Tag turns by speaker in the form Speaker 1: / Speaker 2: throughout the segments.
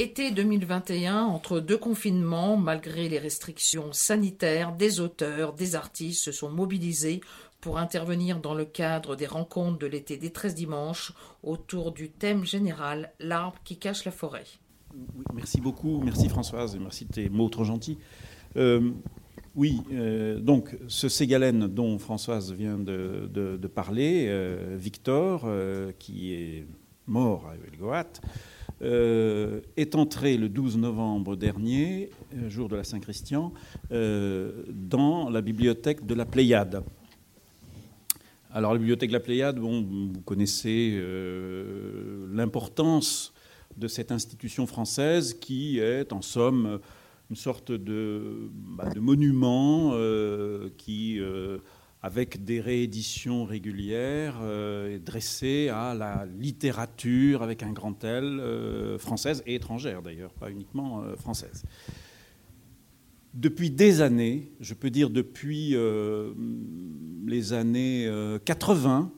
Speaker 1: Été 2021, entre deux confinements, malgré les restrictions sanitaires, des auteurs, des artistes se sont mobilisés pour intervenir dans le cadre des rencontres de l'été des 13 dimanches autour du thème général L'arbre qui cache la forêt.
Speaker 2: merci beaucoup, merci Françoise, et merci de tes mots trop gentils. Euh, oui, euh, donc ce Ségalène dont Françoise vient de, parler, euh, Victor, qui est mort à Huelgoat, est entré le 12 novembre dernier, jour de la Saint-Christian, dans la bibliothèque de la Pléiade. Alors la bibliothèque de la Pléiade, bon, vous connaissez euh, l'importance de cette institution française qui est en somme une sorte de, bah, monument euh, qui, euh, avec des rééditions régulières, est dressé à la littérature avec un grand L, française et étrangère d'ailleurs, pas uniquement française. Depuis des années, je peux dire depuis euh, les années 80,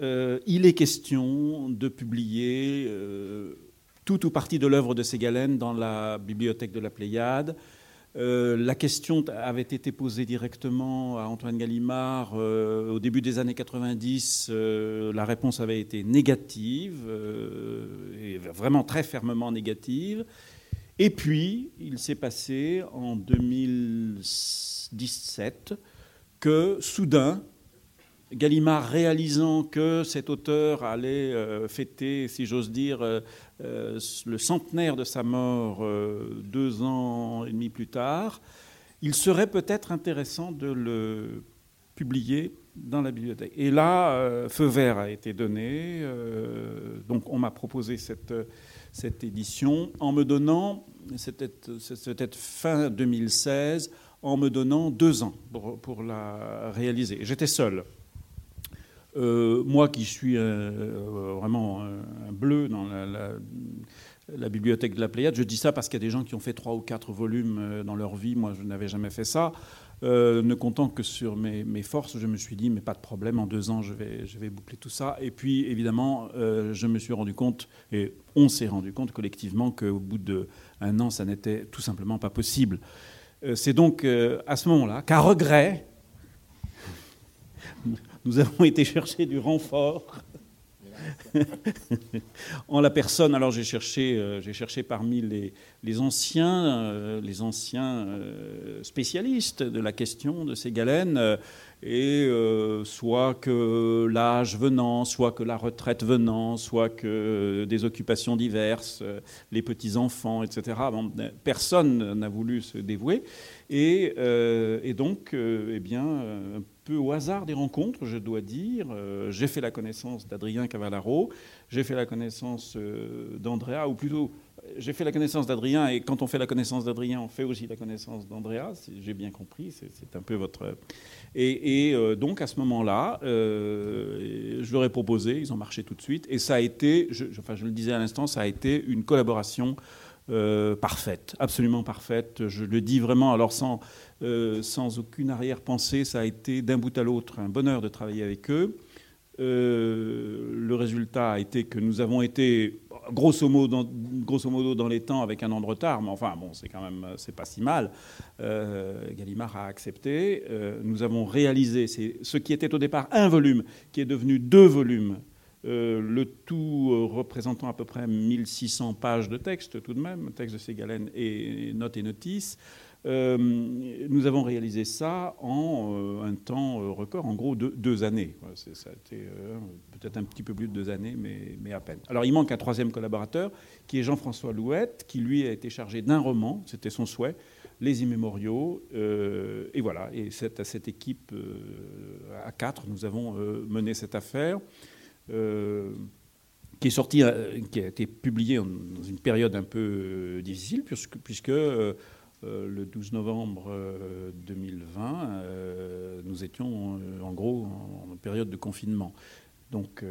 Speaker 2: euh, euh, il est question de publier tout ou partie de l'œuvre de Ségalène dans la bibliothèque de la Pléiade. La question avait été posée directement à Antoine Gallimard au début des années 90. la réponse avait été négative, vraiment très fermement négative. Et puis, il s'est passé en 2017 que soudain, Gallimard, réalisant que cet auteur allait euh, fêter, si j'ose dire, euh, euh, le centenaire de sa mort deux ans et plus tard, il serait peut-être intéressant de le publier dans la bibliothèque. Et là, feu vert a été donné. donc, on m'a proposé cette cette édition en me donnant, c'était fin 2016, en me donnant deux ans pour, la réaliser. J'étais seul. Euh, moi qui suis euh, vraiment un, bleu dans la, bibliothèque de la Pléiade, je dis ça parce qu'il y a des gens qui ont fait trois ou quatre volumes euh, dans leur vie. Moi, je n'avais jamais fait ça. Euh, ne comptant que sur mes, forces, je me suis dit, mais pas de problème, en deux ans, je vais, boucler tout ça. Et puis, évidemment, euh, je me suis rendu compte, et on s'est rendu compte collectivement qu'au bout d'un an, ça n'était tout simplement pas possible. C'est donc à ce moment-là qu'à regret, nous avons été chercher du renfort en la personne, alors j'ai cherché, euh, cherché parmi les, anciens, euh, les anciens euh, spécialistes de la question de ces galènes, et soit que l'âge venant, soit que la retraite venant, soit que des occupations diverses, les petits-enfants, etc. personne n'a voulu se dévouer. Et donc, eh bien, au hasard des rencontres, je dois dire. Euh, j'ai fait la connaissance d'Adrien Cavallaro, j'ai fait la connaissance euh, d'Andrea, ou plutôt, j'ai fait la connaissance d'Adrien, et quand on fait la connaissance d'Adrien, on fait aussi la connaissance d'Andrea, j'ai bien compris, c'est un peu votre... Et, euh, donc, à ce moment-là, je leur ai proposé, ils ont marché tout de suite, et ça a été, enfin, je le disais à l'instant, ça a été une collaboration parfaite, absolument parfaite. Je le dis vraiment, alors sans, euh, sans aucune arrière-pensée. Ça a été d'un bout à l'autre un bonheur de travailler avec eux. Euh, le résultat a été que nous avons été grosso modo, dans, grosso modo dans les temps avec un an de retard, mais enfin bon, c'est quand même c'est pas si mal. Euh, Gallimard a accepté. nous avons réalisé ce qui était au départ un volume, qui est devenu deux volumes. Le tout représentant à peu près 1600 pages de texte tout de même, texte de Ségalène et notes et notices. Euh, nous avons réalisé ça en euh, un temps euh, record, en gros deux, années. Ça a été peut-être un petit peu plus de deux années, mais, mais, à peine. Alors il manque un troisième collaborateur, qui est Jean-François Louette, qui lui a été chargé d'un roman, c'était son souhait, Les Immémoriaux. et voilà, et à cette équipe à quatre, nous avons mené cette affaire. Qui est sortie, qui a été publiée dans une période un peu difficile, puisque, puisque euh, le 12 novembre 2020, euh, euh, nous étions en gros en période de confinement. Donc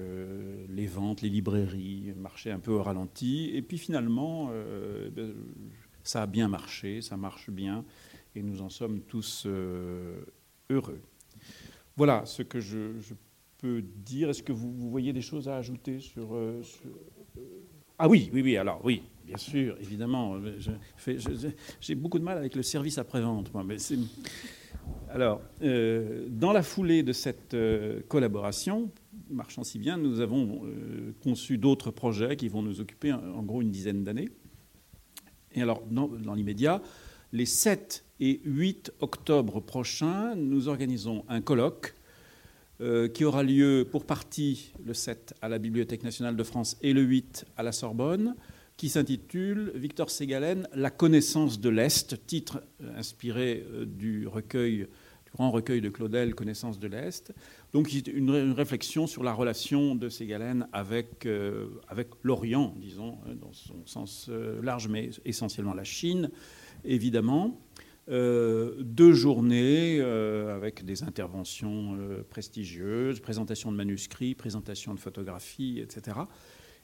Speaker 2: les ventes, les librairies marchaient un peu au ralenti. Et puis finalement, ben, ça a bien marché, ça marche bien, et nous en sommes tous heureux. Voilà ce que je, peux dire. Est-ce que vous, voyez des choses à ajouter sur... Ah oui, oui, oui, alors oui, bien sûr, évidemment. J'ai beaucoup de mal avec le service après-vente, alors, euh, dans la foulée de cette euh, collaboration, marchant si bien, nous avons euh, conçu d'autres projets qui vont nous occuper en, gros une dizaine d'années. Et alors, dans, dans l'immédiat, les 7 et 8 octobre prochains, nous organisons un colloque qui aura lieu pour partie le 7 à la Bibliothèque nationale de France et le 8 à la Sorbonne qui s'intitule Victor Ségalen, La connaissance de l'Est, titre euh, inspiré euh, du recueil, du grand recueil de Claudel, Connaissance de l'Est. Donc une, une réflexion sur la relation de Ségalen avec, euh, avec l'Orient, disons, dans son sens large, mais essentiellement la Chine, évidemment. Deux journées avec des interventions prestigieuses, présentation de manuscrits, présentation de photographies, etc.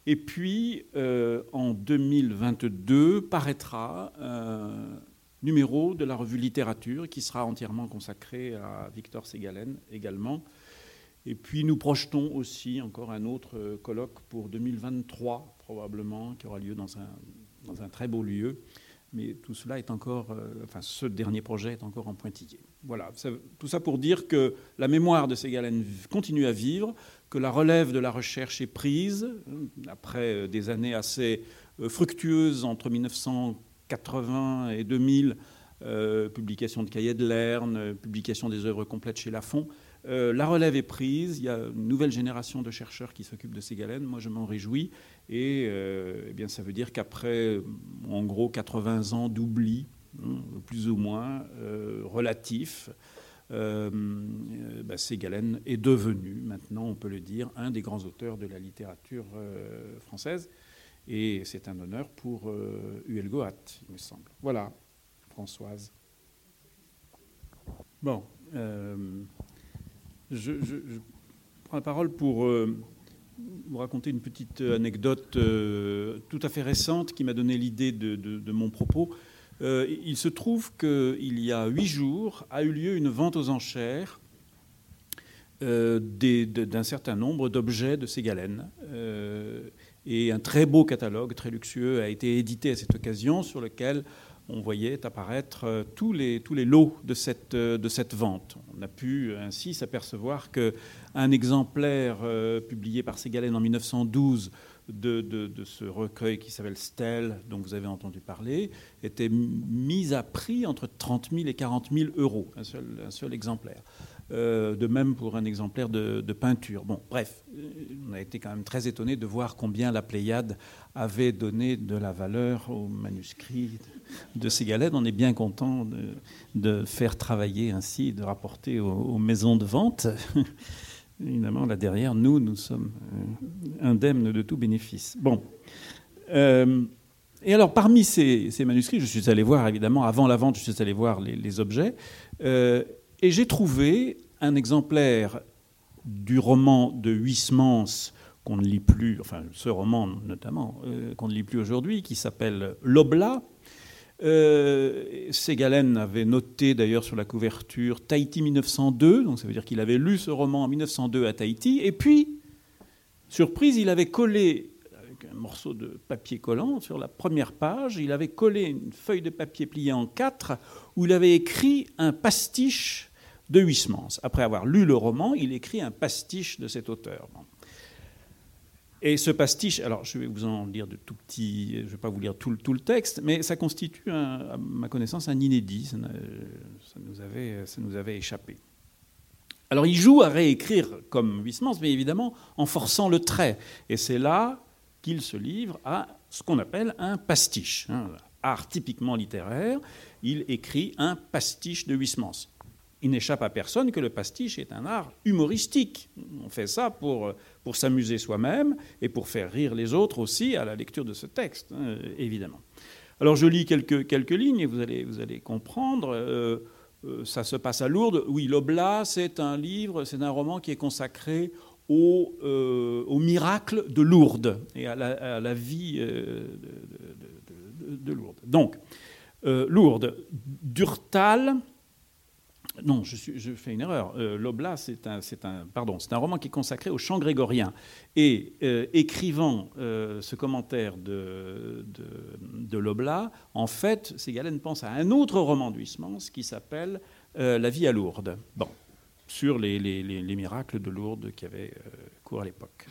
Speaker 2: Et puis, euh, en 2022, paraîtra un numéro de la revue Littérature qui sera entièrement consacré à Victor Ségalen également. Et puis, nous projetons aussi encore un autre colloque pour 2023, probablement, qui aura lieu dans un, dans un très beau lieu. Mais tout cela est encore, euh, enfin, ce dernier projet est encore en pointillé. Voilà, tout ça pour dire que la mémoire de Ségalen continue à vivre, que la relève de la recherche est prise, après euh, des années assez euh, fructueuses entre 1980 et 2000, euh, publication de cahiers de Lerne, publication des œuvres complètes chez Lafon. La relève est prise, il y a une nouvelle génération de chercheurs qui s'occupent de ces moi je m'en réjouis, et eh bien, ça veut dire qu'après en gros 80 ans d'oubli, hein, plus ou moins relatif, euh, bah, Ségalen est devenu, maintenant on peut le dire, un des grands auteurs de la littérature euh, française. Et c'est un honneur pour euh, Huel Goat, il me semble. Voilà, Françoise. Bon, euh, je, prends la parole pour vous raconter une petite anecdote tout à fait récente qui m'a donné l'idée de, mon propos. Euh, il se trouve qu'il y a huit jours a eu lieu une vente aux enchères euh, d'un certain nombre d'objets de Ségalen. Euh, et un très beau catalogue, très luxueux, a été édité à cette occasion, sur lequel on voyait apparaître tous les, tous les lots de cette, de cette vente. On a pu ainsi s'apercevoir qu'un exemplaire publié par Ségalen en 1912 de, ce recueil qui s'appelle Stèle, dont vous avez entendu parler, était mis à prix entre 30 000 et 40 000 euros, un seul, un seul exemplaire. Euh, de même pour un exemplaire de, peinture. Bon, bref, on a été quand même très étonné de voir combien la Pléiade avait donné de la valeur aux manuscrits de Ségalène. On est bien content de, faire travailler ainsi, de rapporter aux maisons de vente. Évidemment, là derrière, nous, nous sommes euh, indemnes de tout bénéfice. Bon. Euh, et alors, parmi ces, manuscrits, je suis allé voir, évidemment, avant la vente, je suis allé voir les, objets, euh, et j'ai trouvé un exemplaire du roman de Huysmans qu'on ne lit plus, enfin ce roman notamment, qu'on ne lit plus aujourd'hui, qui s'appelle L'Oblat, euh, Ségalen avait noté d'ailleurs sur la couverture Tahiti 1902, donc ça veut dire qu'il avait lu ce roman en 1902 à Tahiti, et puis, surprise, il avait collé un morceau de papier collant sur la première page, il avait collé une feuille de papier pliée en quatre où il avait écrit un pastiche de Huysmans. Après avoir lu le roman, il écrit un pastiche de cet auteur. Et ce pastiche, alors je vais vous en lire de tout petit, je ne vais pas vous lire tout, le texte, mais ça constitue, à ma connaissance, un inédit. Ça, nous avait, ça nous avait échappé. Alors il joue à réécrire comme Huysmans, mais évidemment en forçant le trait. Et c'est là qu'il se livre à ce qu'on appelle un pastiche. Hein, art typiquement littéraire, il écrit un pastiche de Huysmans il n'échappe à personne que le pastiche est un art humoristique. On fait ça pour, pour s'amuser soi-même et pour faire rire les autres aussi à la lecture de ce texte, hein, évidemment. Alors je lis quelques, quelques lignes et vous allez, vous allez comprendre. Euh, euh, ça se passe à Lourdes. Oui, l'Oblat, c'est un livre, c'est un roman qui est consacré au, euh, au miracle de Lourdes et à la, vie de, de, Lourdes. Donc, Lourdes, Durtal non, je, fais une erreur. Euh, L'Oblat, c'est un, un, pardon, c'est un roman qui est consacré au chant grégorien. Et euh, écrivant euh, ce commentaire de, de, L'Oblat, en fait, Ségalen pense à un autre roman de Huysmans qui s'appelle La vie à Lourdes. Bon, sur les, miracles de Lourdes qui avaient cours à l'époque.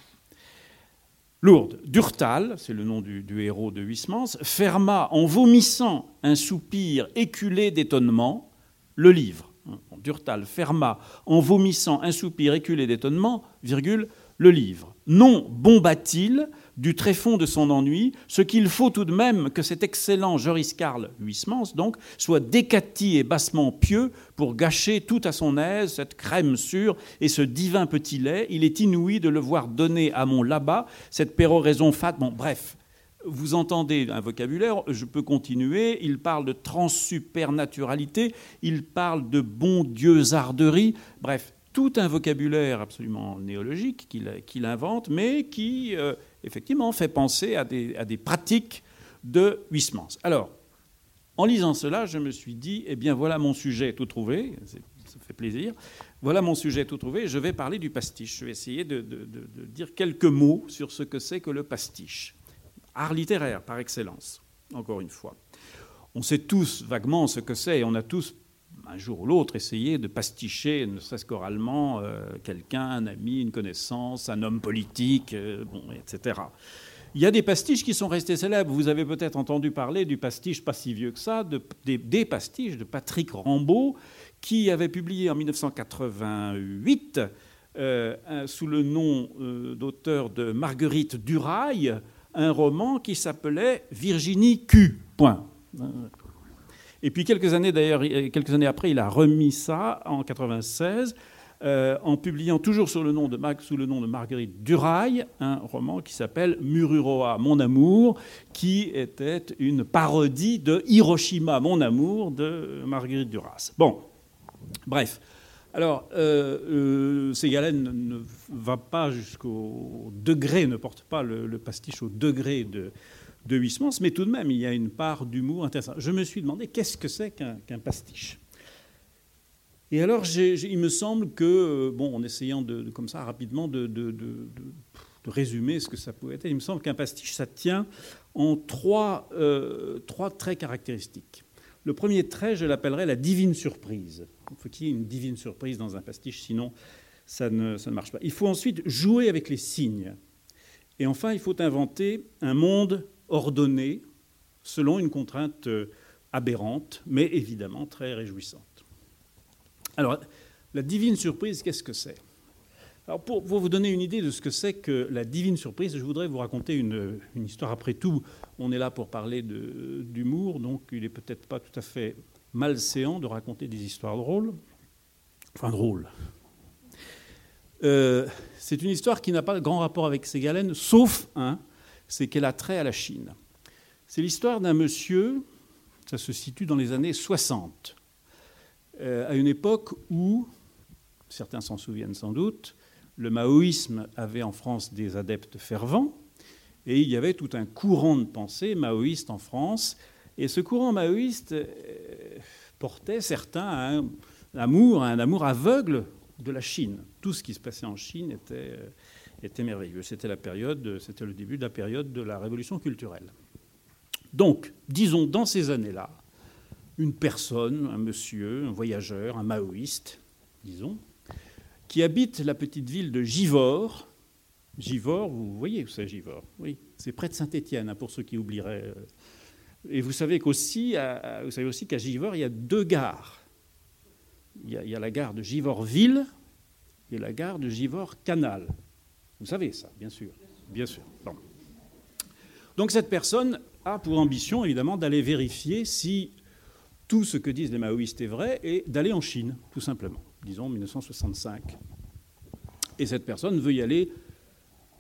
Speaker 2: Lourdes, Durtal, c'est le nom du, héros de Huysmans, ferma en vomissant un soupir éculé d'étonnement le livre. Durtal ferma en vomissant un soupir éculé d'étonnement, virgule, le livre. Non bomba-t-il du tréfonds de son ennui, ce qu'il faut tout de même que cet excellent Joris Karl Huysmans, donc, soit décati et bassement pieux pour gâcher tout à son aise cette crème sûre et ce divin petit lait. Il est inouï de le voir donner à mon là-bas cette péroraison fat. Bon, bref, vous entendez un vocabulaire, je peux continuer, il parle de transsupernaturalité, il parle de bon dieu-zarderie, bref, tout un vocabulaire absolument néologique qu'il invente, mais qui, euh, effectivement, fait penser à des, à des pratiques de Huysmans. Alors, en lisant cela, je me suis dit, eh bien voilà mon sujet tout trouvé, ça fait plaisir, voilà mon sujet tout trouvé, je vais parler du pastiche. Je vais essayer de dire quelques mots sur ce que c'est que le pastiche art littéraire par excellence, encore une fois. On sait tous vaguement ce que c'est, et on a tous, un jour ou l'autre, essayé de pasticher, ne serait-ce qu'oralement, euh, quelqu'un, un ami, une connaissance, un homme politique, euh, etc. Il y a des pastiches qui sont restés célèbres. Vous avez peut-être entendu parler du pastiche pas si vieux que ça, des, pastiches de Patrick Rambaud, qui avait publié en 1988, euh, sous le nom d'auteur de Marguerite Durail, un roman qui s'appelait Virginie Q. Et puis quelques années d'ailleurs, quelques années après, il a remis ça en 96 euh, en publiant toujours sous le, nom de, Marguerite Durail un roman qui s'appelle Mururoa, mon amour, qui était une parodie de Hiroshima, mon amour de Marguerite Duras. Bon, bref. Alors, euh, euh Ségalen ne va pas jusqu'au degré, ne porte pas le, pastiche au degré de, de Huysmans, mais tout de même, il y a une part d'humour intéressante. Je me suis demandé qu'est-ce que c'est qu'un pastiche? Et alors, il me semble que, euh, bon, en essayant de, comme ça rapidement de, de, résumer ce que ça pouvait être, il me semble qu'un pastiche, ça tient en trois, euh, trois traits caractéristiques. Le premier trait, je l'appellerais la divine surprise. Il faut qu'il y ait une divine surprise dans un pastiche, sinon ça ne, ça ne marche pas. Il faut ensuite jouer avec les signes. Et enfin, il faut inventer un monde ordonné selon une contrainte euh, aberrante, mais évidemment très réjouissante. Alors, la divine surprise, qu'est-ce que c'est? Alors pour, vous donner une idée de ce que c'est que la divine surprise, je voudrais vous raconter une, histoire. Après tout, on est là pour parler d'humour, donc il n'est peut-être pas tout à fait malséant de raconter des histoires drôles. Enfin, drôles. Euh, c'est une histoire qui n'a pas grand rapport avec Ségalène, sauf c'est qu'elle a trait à la Chine. C'est l'histoire d'un monsieur, ça se situe dans les années 60, euh, à une époque où, certains s'en souviennent sans doute, le maoïsme avait en France des adeptes fervents, et il y avait tout un courant de pensée maoïste en France. Et ce courant maoïste euh, portait certains à un amour, un amour aveugle de la Chine. Tout ce qui se passait en Chine était, euh, était merveilleux. C'était la période, c'était le début de la période de la révolution culturelle. Donc, disons, dans ces années-là, une personne, un monsieur, un voyageur, un maoïste, disons, qui habite la petite ville de Givors. Givors, vous voyez où c'est Givors? Oui, c'est près de Saint-Étienne, hein, pour ceux qui oublieraient. Euh. Et vous savez qu'aussi, vous savez aussi qu'à Givors, il y a deux gares. Il y a, la gare de Givors-Ville et la gare de Givors-Canal. Vous savez ça, bien sûr. Bien sûr. Donc cette personne a pour ambition, évidemment, d'aller vérifier si tout ce que disent les maoïstes est vrai et d'aller en Chine, tout simplement disons 1965. Et cette personne veut y aller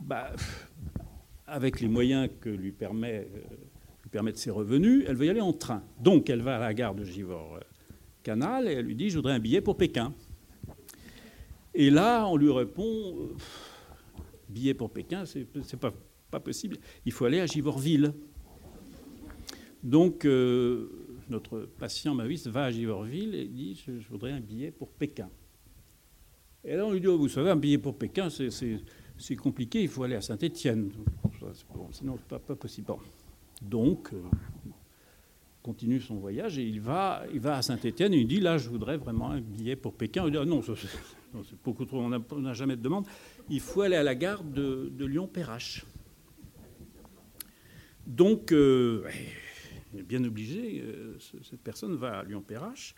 Speaker 2: bah, avec les moyens que euh, lui permettent ses revenus, elle veut y aller en train. Donc elle va à la gare de Givor-Canal et elle lui dit Je voudrais un billet pour Pékin. Et là, on lui répond euh, Billet pour Pékin, c'est pas, pas possible. Il faut aller à Givorville. Donc, euh, notre patient maoïste va à Giverville et dit je, voudrais un billet pour Pékin. Et là, on lui dit oh, Vous savez, un billet pour Pékin, c'est compliqué, il faut aller à Saint-Étienne. sinon, ce n'est pas, possible. Donc, euh, continue son voyage et il va, à Saint-Étienne et il dit Là, je voudrais vraiment un billet pour Pékin. Il dit ah, Non, c'est beaucoup trop, on n'a jamais de demande. Il faut aller à la gare de, Lyon-Perrache. Donc, euh, bien obligé, euh, cette personne va à Lyon-Perrache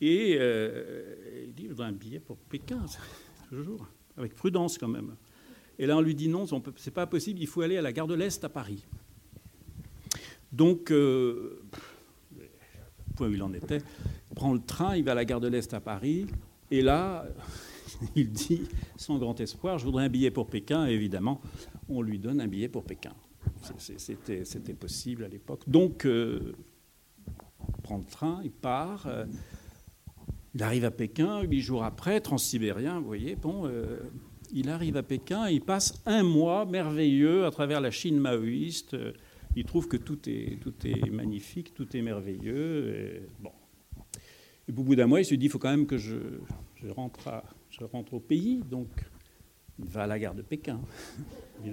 Speaker 2: et euh, il dit Je voudrais un billet pour Pékin, toujours, avec prudence quand même. Et là, on lui dit Non, c'est pas possible, il faut aller à la gare de l'Est à Paris. Donc, point où il en était, il prend le train, il va à la gare de l'Est à Paris, et là, il dit, sans grand espoir, je voudrais un billet pour Pékin, et évidemment, on lui donne un billet pour Pékin. C'était possible à l'époque. Donc, euh, il prend le train, il part, euh, il arrive à Pékin, huit jours après, transsibérien, vous voyez, bon, euh, il arrive à Pékin, il passe un mois merveilleux à travers la Chine maoïste, il trouve que tout est, tout est magnifique, tout est merveilleux. Bon. Et au bout d'un mois, il se dit, il faut quand même que je, rentre, à, je rentre au pays, donc il va à la gare de Pékin.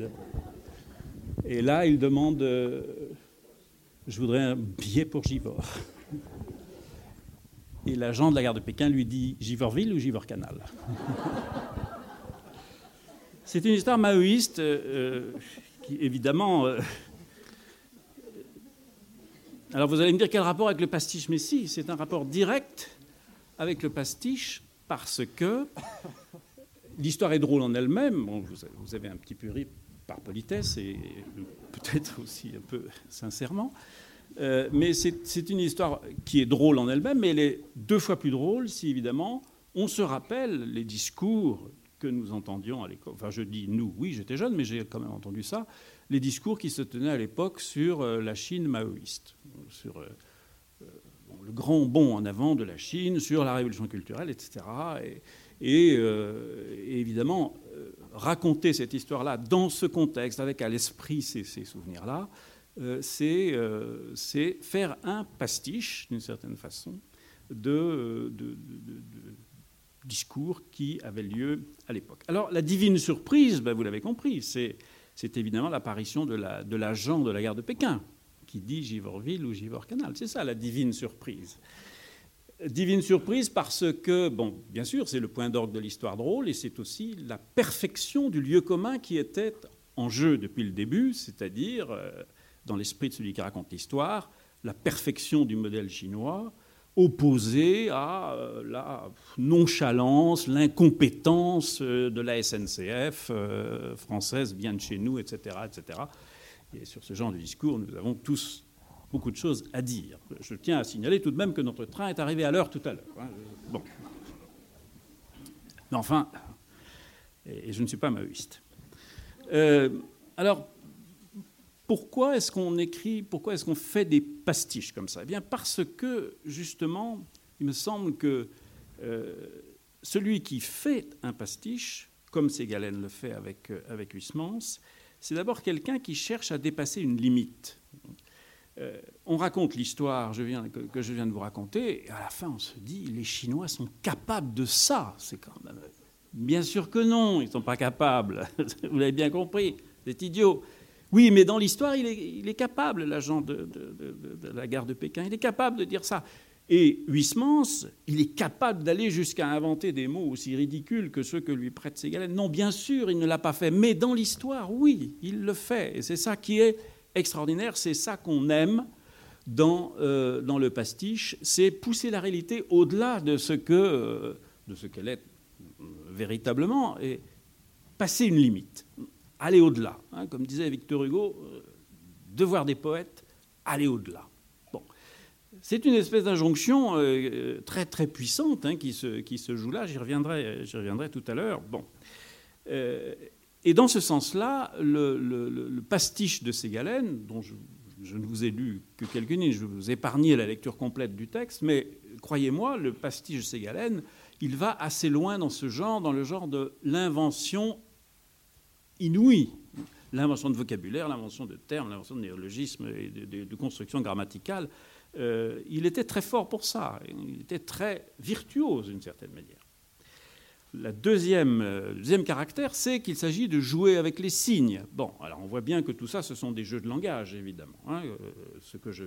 Speaker 2: Et là, il demande euh, Je voudrais un billet pour Givor. Et l'agent de la gare de Pékin lui dit Givorville ou Givor-Canal? C'est une histoire maoïste euh, qui, évidemment. Euh, alors vous allez me dire quel rapport avec le pastiche Mais si, c'est un rapport direct avec le pastiche parce que l'histoire est drôle en elle-même. Bon, vous, avez un petit peu ri par politesse et peut-être aussi un peu sincèrement. Euh, mais c'est une histoire qui est drôle en elle-même, mais elle est deux fois plus drôle si évidemment on se rappelle les discours que nous entendions à l'école. Enfin, je dis nous, oui, j'étais jeune, mais j'ai quand même entendu ça. Les discours qui se tenaient à l'époque sur euh, la Chine maoïste, sur euh, le grand bond en avant de la Chine, sur la révolution culturelle, etc. Et, évidemment, raconter cette histoire-là dans ce contexte, avec à l'esprit ces, souvenirs-là, euh, euh, c'est faire un pastiche, d'une certaine façon, de, discours qui avaient lieu à l'époque. Alors, la divine surprise, ben, vous l'avez compris, c'est évidemment l'apparition de l'agent de, de la gare de Pékin, qui dit Givorville ou Givor-Canal. C'est ça la divine surprise. Divine surprise parce que, bon, bien sûr, c'est le point d'orgue de l'histoire drôle et c'est aussi la perfection du lieu commun qui était en jeu depuis le début, c'est-à-dire, euh, dans l'esprit de celui qui raconte l'histoire, la perfection du modèle chinois opposée à euh, la nonchalance, l'incompétence euh, de la SNCF française, vient de chez nous, etc., etc. Et sur ce genre de discours, nous avons tous beaucoup de choses à dire. Je tiens à signaler tout de même que notre train est arrivé à l'heure tout à l'heure. Hein. Bon. Mais enfin, et je ne suis pas maoïste. Euh, alors, pourquoi est-ce qu'on écrit, pourquoi est-ce qu'on fait des pastiches comme ça? Eh bien, parce que, justement, il me semble que euh, celui qui fait un pastiche, comme Ségalen le fait avec, euh, c'est d'abord quelqu'un qui cherche à dépasser une limite. Euh, on raconte l'histoire que, je viens de vous raconter, et à la fin on se dit les Chinois sont capables de ça. Même. Bien sûr que non, ils ne sont pas capables. vous l'avez bien compris, c'est idiot. Oui, mais dans l'histoire, il est, capable, l'agent de, la gare de Pékin, il est capable de dire ça. Et Huysmans, il est capable d'aller jusqu'à inventer des mots aussi ridicules que ceux que lui prête Ségalène. Non, bien sûr, il ne l'a pas fait, mais dans l'histoire, oui, il le fait. Et c'est ça qui est extraordinaire. C'est ça qu'on aime dans, euh, le pastiche, c'est pousser la réalité au-delà de ce euh, de ce qu'elle est euh, véritablement et passer une limite, aller au-delà. Hein, comme disait Victor Hugo, devoir des poètes, aller au-delà. Bon, c'est une espèce d'injonction très très puissante hein, qui, se, qui se joue là. J'y reviendrai, reviendrai tout à l'heure. Bon. Et dans ce sens-là, le, pastiche de Ségalène, dont je, ne vous ai lu que quelques-unes, je vous ai épargné la lecture complète du texte, mais croyez-moi, le pastiche de Ségalène, il va assez loin dans ce genre, dans le genre de l'invention inouïe. L'invention de vocabulaire, l'invention de termes, l'invention de néologismes et de, construction grammaticale il était très fort pour ça. Il était très virtuose d'une certaine manière. Le deuxième, deuxième caractère, c'est qu'il s'agit de jouer avec les signes. Bon, alors on voit bien que tout ça, ce sont des jeux de langage, évidemment. Hein, ce que je,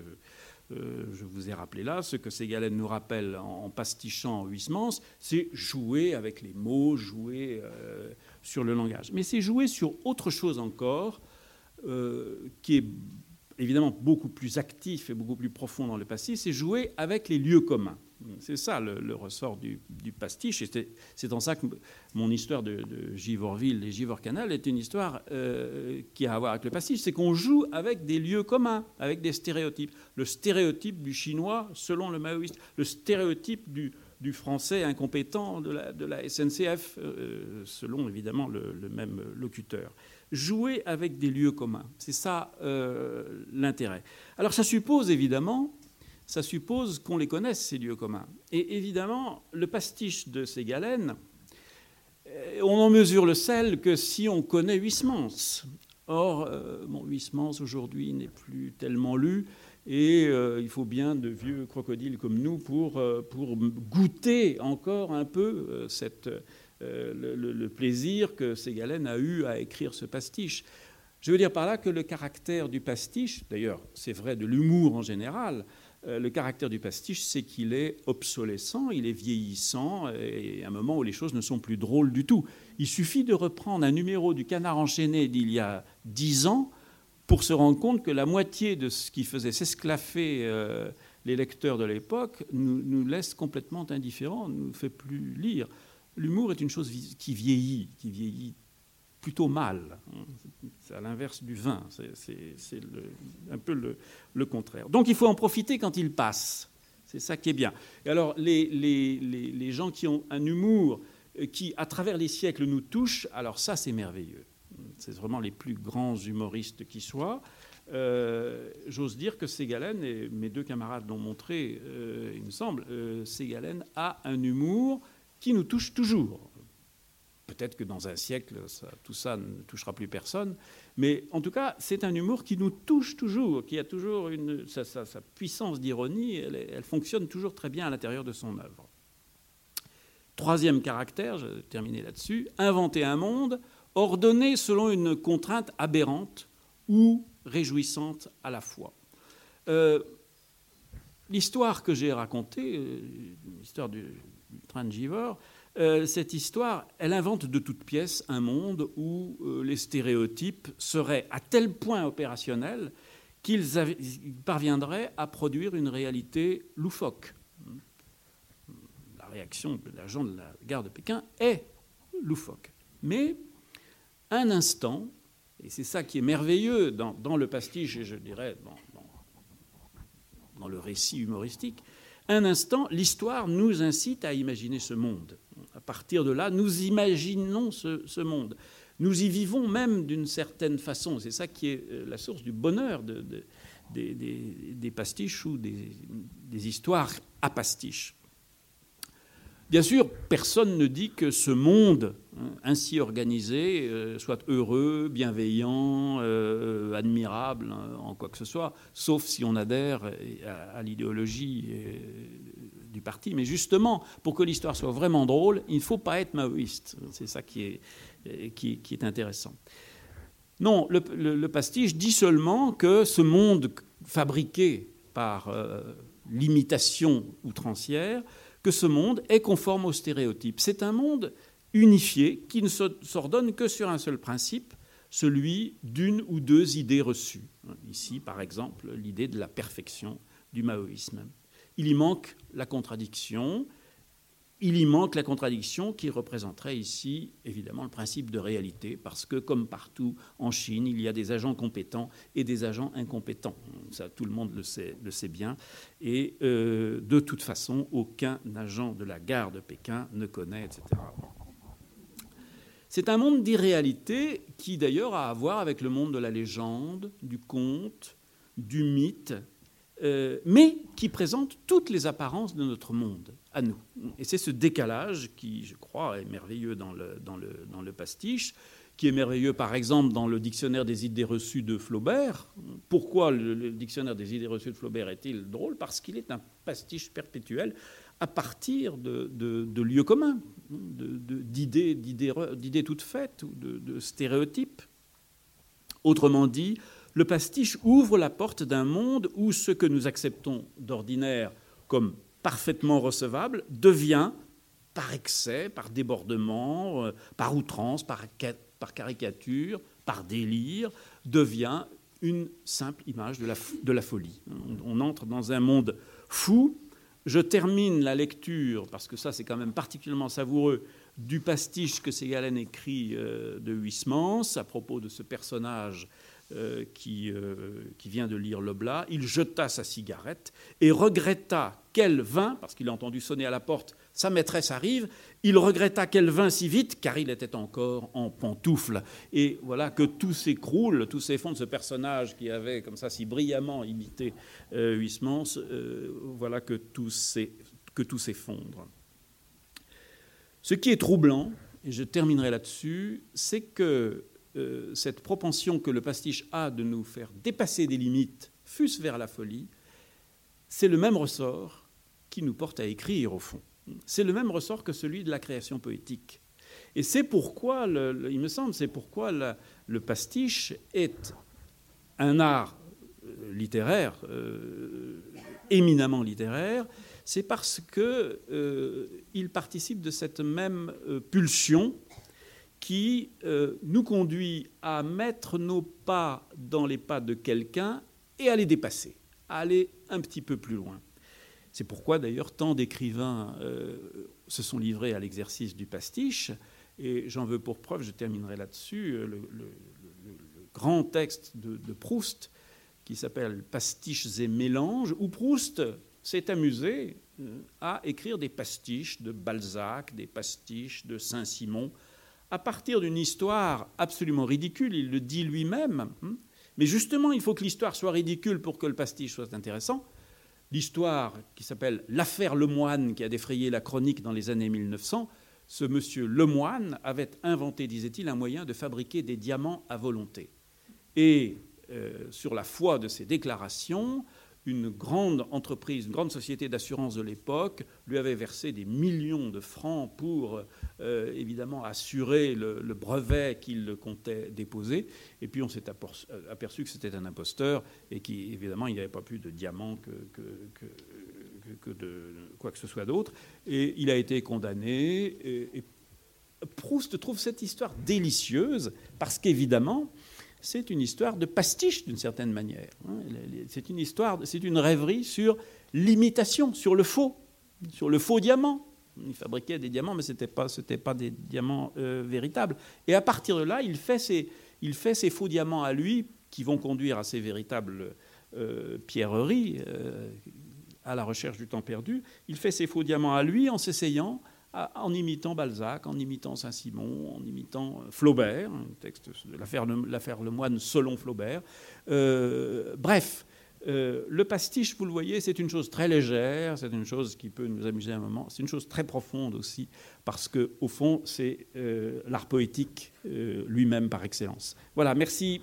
Speaker 2: euh, je vous ai rappelé là, ce que Ségalène nous rappelle en, pastichant Huysmans, c'est jouer avec les mots, jouer euh, sur le langage. Mais c'est jouer sur autre chose encore, euh, qui est évidemment beaucoup plus actif et beaucoup plus profond dans le passé, c'est jouer avec les lieux communs. C'est ça le, ressort du, pastiche. Et c'est en ça que mon histoire de, de Givorville et Givorcanal est une histoire euh, qui a à voir avec le pastiche. C'est qu'on joue avec des lieux communs, avec des stéréotypes. Le stéréotype du chinois selon le maoïste, le stéréotype du, français incompétent de la, SNCF, euh, selon évidemment le, même locuteur. Jouer avec des lieux communs, c'est ça euh, l'intérêt. Alors ça suppose évidemment ça suppose qu'on les connaisse, ces lieux communs. Et évidemment, le pastiche de ces galènes, euh, on en mesure le sel que si on connaît Huysmans. Or, euh, aujourd'hui n'est plus tellement lu, et euh, il faut bien de vieux crocodiles comme nous pour, pour goûter encore un peu cette, le, plaisir que Ségalène a eu à écrire ce pastiche. Je veux dire par là que le caractère du pastiche, d'ailleurs c'est vrai de l'humour en général, euh, le caractère du pastiche, c'est qu'il est obsolescent, il est vieillissant, et à un moment où les choses ne sont plus drôles du tout. Il suffit de reprendre un numéro du Canard enchaîné d'il y a dix ans pour se rendre compte que la moitié de ce qui faisait s'esclaffer euh, les lecteurs de l'époque nous, nous, laisse complètement indifférents, ne nous fait plus lire. L'humour est une chose qui vieillit, qui vieillit plutôt mal. C'est à l'inverse du vin, c'est un peu le, contraire. Donc il faut en profiter quand il passe. C'est ça qui est bien. Et alors les, les, les, gens qui ont un humour euh, qui, à travers les siècles, nous touche, alors ça c'est merveilleux. C'est vraiment les plus grands humoristes qui soient. Euh, j'ose dire que Ségalène, et mes deux camarades l'ont montré, euh, il me semble, euh, a un humour qui nous touche toujours. Peut-être que dans un siècle, tout ça ne touchera plus personne. Mais en tout cas, c'est un humour qui nous touche toujours, qui a toujours une, sa, puissance d'ironie, elle, fonctionne toujours très bien à l'intérieur de son œuvre. Troisième caractère, je vais terminer là-dessus, inventer un monde ordonné selon une contrainte aberrante ou réjouissante à la fois. Euh, l'histoire que j'ai racontée, euh, l'histoire du, train de Givor, euh, cette histoire, elle invente de toutes pièces un monde où euh, les stéréotypes seraient à tel point opérationnels qu'ils parviendraient à produire une réalité loufoque. La réaction de l'agent de la gare de Pékin est loufoque. Mais un instant, et c'est ça qui est merveilleux dans, le pastiche, et je dirais dans le récit humoristique, un instant, l'histoire nous incite à imaginer ce monde à partir de là, nous imaginons ce, monde. Nous y vivons même d'une certaine façon. C'est ça qui est euh, la source du bonheur des, pastiches ou des, histoires à pastiches. Bien sûr, personne ne dit que ce monde hein, ainsi organisé euh, soit heureux, bienveillant, euh, admirable hein, en quoi que ce soit, sauf si on adhère à, l'idéologie du parti. Mais justement, pour que l'histoire soit vraiment drôle, il ne faut pas être maoïste. C'est ça qui est, intéressant. Non, le, pastiche dit seulement que ce monde fabriqué par euh, l'imitation outrancière, que ce monde est conforme aux stéréotypes. C'est un monde unifié qui ne s'ordonne que sur un seul principe, celui d'une ou deux idées reçues. Ici, par exemple, l'idée de la perfection du maoïsme il y manque la contradiction. Il y manque la contradiction qui représenterait ici, évidemment, le principe de réalité, parce que, comme partout en Chine, il y a des agents compétents et des agents incompétents. Ça, tout le monde le sait, bien. Et euh, de toute façon, aucun agent de la gare de Pékin ne connaît, etc. C'est un monde d'irréalité qui, d'ailleurs, a à voir avec le monde de la légende, du conte, du mythe, euh, mais qui présente toutes les apparences de notre monde nous. Et c'est ce décalage qui, je crois, est merveilleux dans le, dans le, dans le pastiche, qui est merveilleux, par exemple, dans le dictionnaire des idées reçues de Flaubert. Pourquoi le, dictionnaire des idées reçues de Flaubert est-il drôle? Parce qu'il est un pastiche perpétuel à partir de, lieux communs, d'idées, d'idées toutes faites, ou de stéréotypes. Autrement dit, le pastiche ouvre la porte d'un monde où ce que nous acceptons d'ordinaire comme parfaitement recevable devient, par excès, par débordement, euh, par outrance, par, caricature, par délire, devient une simple image de la, folie. On, entre dans un monde fou. Je termine la lecture, parce que ça c'est quand même particulièrement savoureux, du pastiche que Ségalen écrit euh, de Huysmans à propos de ce personnage euh, qui, qui, vient de lire Leblas. Il jeta sa cigarette et regretta qu'elle vint, parce qu'il a entendu sonner à la porte sa maîtresse arrive, il regretta qu'elle vînt si vite, car il était encore en pantoufles. Et voilà que tout s'écroule, tout s'effondre, ce personnage qui avait comme ça si brillamment imité euh, Huysmans, euh, voilà que tout s'effondre. Ce qui est troublant, et je terminerai là-dessus, c'est que euh, cette propension que le pastiche a de nous faire dépasser des limites, fût-ce vers la folie, c'est le même ressort qui nous porte à écrire au fond c'est le même ressort que celui de la création poétique. Et c'est pourquoi, il me semble, c'est pourquoi le pastiche est un art euh, littéraire, euh, éminemment littéraire, c'est parce qu'il euh, participe de cette même pulsion qui nous conduit à mettre nos pas dans les pas de quelqu'un et à les dépasser, à aller un petit peu plus loin. C'est pourquoi d'ailleurs tant d'écrivains euh, se sont livrés à l'exercice du pastiche. Et j'en veux pour preuve, je terminerai là-dessus, euh, le, grand texte de, Proust qui s'appelle Pastiches et mélanges, où Proust s'est amusé euh, à écrire des pastiches de Balzac, des pastiches de Saint-Simon, à partir d'une histoire absolument ridicule, il le dit lui-même. Hein. Mais justement, il faut que l'histoire soit ridicule pour que le pastiche soit intéressant l'histoire qui s'appelle L'affaire Lemoine, qui a défrayé la chronique dans les années 1900, ce monsieur Lemoine avait inventé, disait-il, un moyen de fabriquer des diamants à volonté. Et euh, sur la foi de ses déclarations, une grande entreprise, une grande société d'assurance de l'époque lui avait versé des millions de francs pour euh, évidemment assurer le, brevet qu'il comptait déposer. Et puis on s'est euh, aperçu que c'était un imposteur et qu'évidemment il n'y avait pas plus de diamants que, de quoi que ce soit d'autre. Et il a été condamné. Et Proust trouve cette histoire délicieuse parce qu'évidemment, c'est une histoire de pastiche d'une certaine manière. Hein. C'est une histoire, c'est une rêverie sur l'imitation, sur le faux, sur le faux diamant. Il fabriquait des diamants, mais ce n'était pas, pas des diamants euh, véritables. Et à partir de là, il fait, ses, il fait ses faux diamants à lui, qui vont conduire à ses véritables euh, pierreries, euh, à la recherche du temps perdu. Il fait ses faux diamants à lui en s'essayant en imitant Balzac, en imitant Saint-Simon, en imitant euh, Flaubert, un texte de l'affaire Lemoine selon Flaubert. Euh, bref, euh, le pastiche, vous le voyez, c'est une chose très légère, c'est une chose qui peut nous amuser un moment, c'est une chose très profonde aussi, parce que au fond, c'est l'art poétique lui-même par excellence. Voilà, merci.